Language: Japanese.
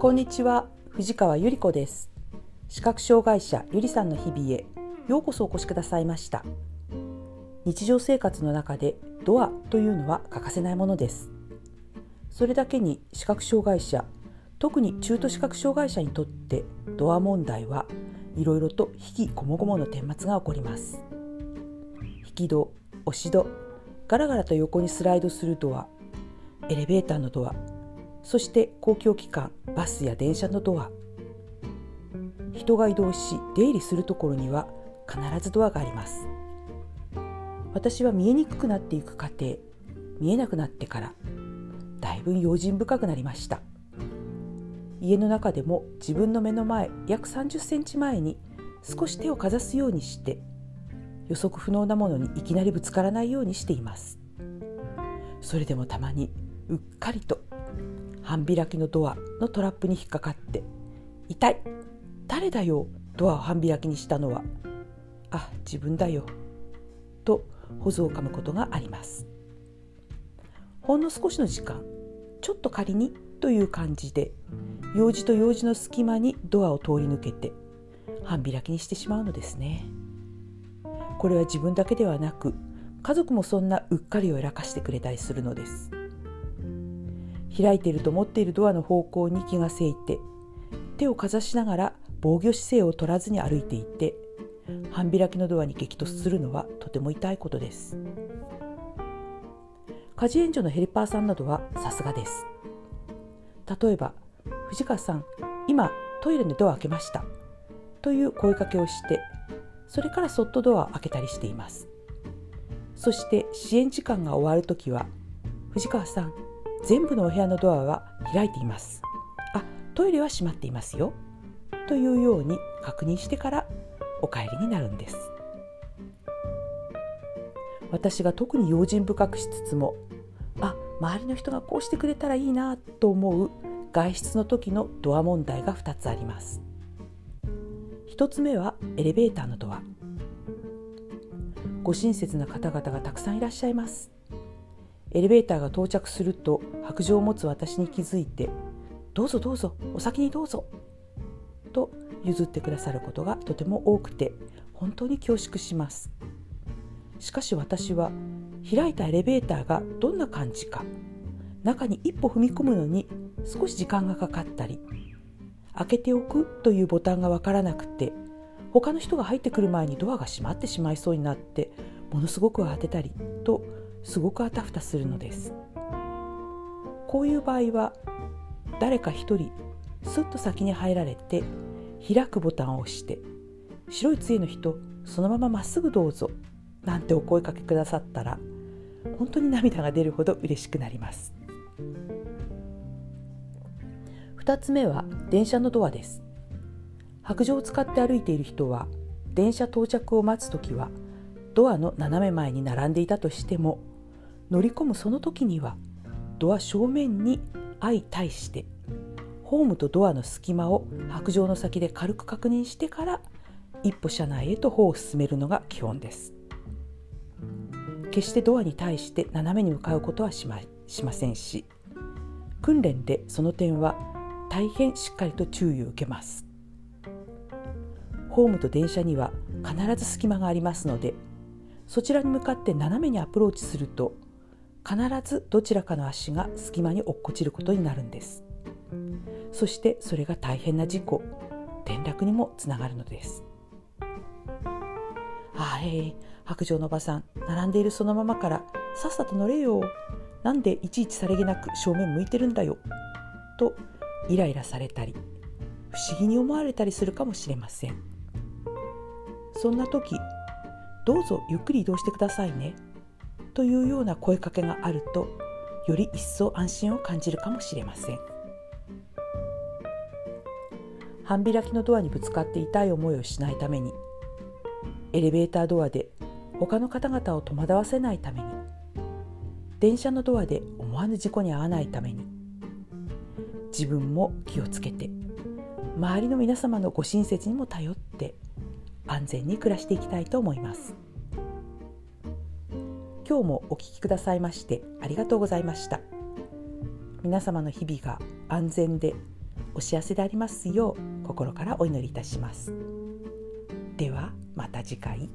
こんにちは藤川ゆり子です。視覚障害者ゆりさんの日々へようこそお越しくださいました。日常生活の中でドアというのは欠かせないものです。それだけに視覚障害者特に中途視覚障害者にとってドア問題はいろいろと引きこもごもの顛末が起こります。引き戸押し戸ガラガラと横にスライドするドアエレベーターのドアそして公共機関バスや電車のドア。人が移動し出入りするところには必ずドアがあります。私は見えにくくなっていく過程見えなくなってからだいぶ用心深くなりました。家の中でも自分の目の前約30センチ前に少し手をかざすようにして予測不能なものにいきなりぶつからないようにしています。それでもたまにうっかりと半開きのドアのトラップに引っかかって「痛い誰だよドアを半開きにしたのは。あ自分だよ」とほずをかむことがあります。ほんの少しの時間ちょっと仮にという感じで用事と用事の隙間にドアを通り抜けて半開きにしてしまうのですね。これは自分だけではなく家族もそんなうっかりをやらかしてくれたりするのです。開いていると思っているドアの方向に気がせいて手をかざしながら防御姿勢を取らずに歩いていて半開きのドアに激突するのはとても痛いことです。家事援助のヘルパーさんなどはさすがです。例えば「藤川さん今トイレのドア開けました」という声かけをしてそれからそっとドアを開けたりしています。そして支援時間が終わるときは「藤川さん全部のお部屋のドアは開いています」「あトイレは閉まっていますよ」というように確認してからお帰りになるんです。私が特に用心深くしつつもあ周りの人がこうしてくれたらいいなと思う外出の時のドア問題が2つあります。1つ目はエレベーターのドア。ご親切な方々がたくさんいらっしゃいます。エレベーターが到着すると白状を持つ私に気づいて「どうぞどうぞお先にどうぞ」と譲ってくださることがとても多くて本当に恐縮します。しかし私は開いたエレベーターがどんな感じか中に一歩踏み込むのに少し時間がかかったり開けておくというボタンがわからなくて他の人が入ってくる前にドアが閉まってしまいそうになってものすごく慌てたりとすごくあたふたするのです。こういう場合は誰か一人すっと先に入られて開くボタンを押して白い杖の人そのまままっすぐどうぞなんてお声かけくださったら本当に涙が出るほど嬉しくなります。2つ目は電車のドアです。白状を使って歩いている人は電車到着を待つ時はドアの斜め前に並んでいたとしても乗り込むその時にはドア正面に相対してホームとドアの隙間を白状の先で軽く確認してから一歩車内へと歩を進めるのが基本です。決してドアに対して斜めに向かうことはしましませんし訓練でその点は大変しっかりと注意を受けます。ホームと電車には必ず隙間がありますのでそちらに向かって斜めにアプローチすると必ずどちらかの足が隙間に落っこちることになるんです。そしてそれが大変な事故転落にもつながるのです。あえ白状のおばさん並んでいるそのままからさっさと乗れよ。なんでいちいちさりげなく正面向いてるんだよ。とイライラされたり不思議に思われたりするかもしれません。そんな時どうぞゆっくり移動してくださいね。というような声かけがあるとより一層安心を感じるかもしれません。半開きのドアにぶつかって痛い思いをしないためにエレベータードアで他の方々を戸惑わせないために電車のドアで思わぬ事故に遭わないために自分も気をつけて周りの皆様のご親切にも頼って安全に暮らしていきたいと思います。今日もお聴きくださいましてありがとうございました皆様の日々が安全でお幸せでありますよう心からお祈りいたしますではまた次回。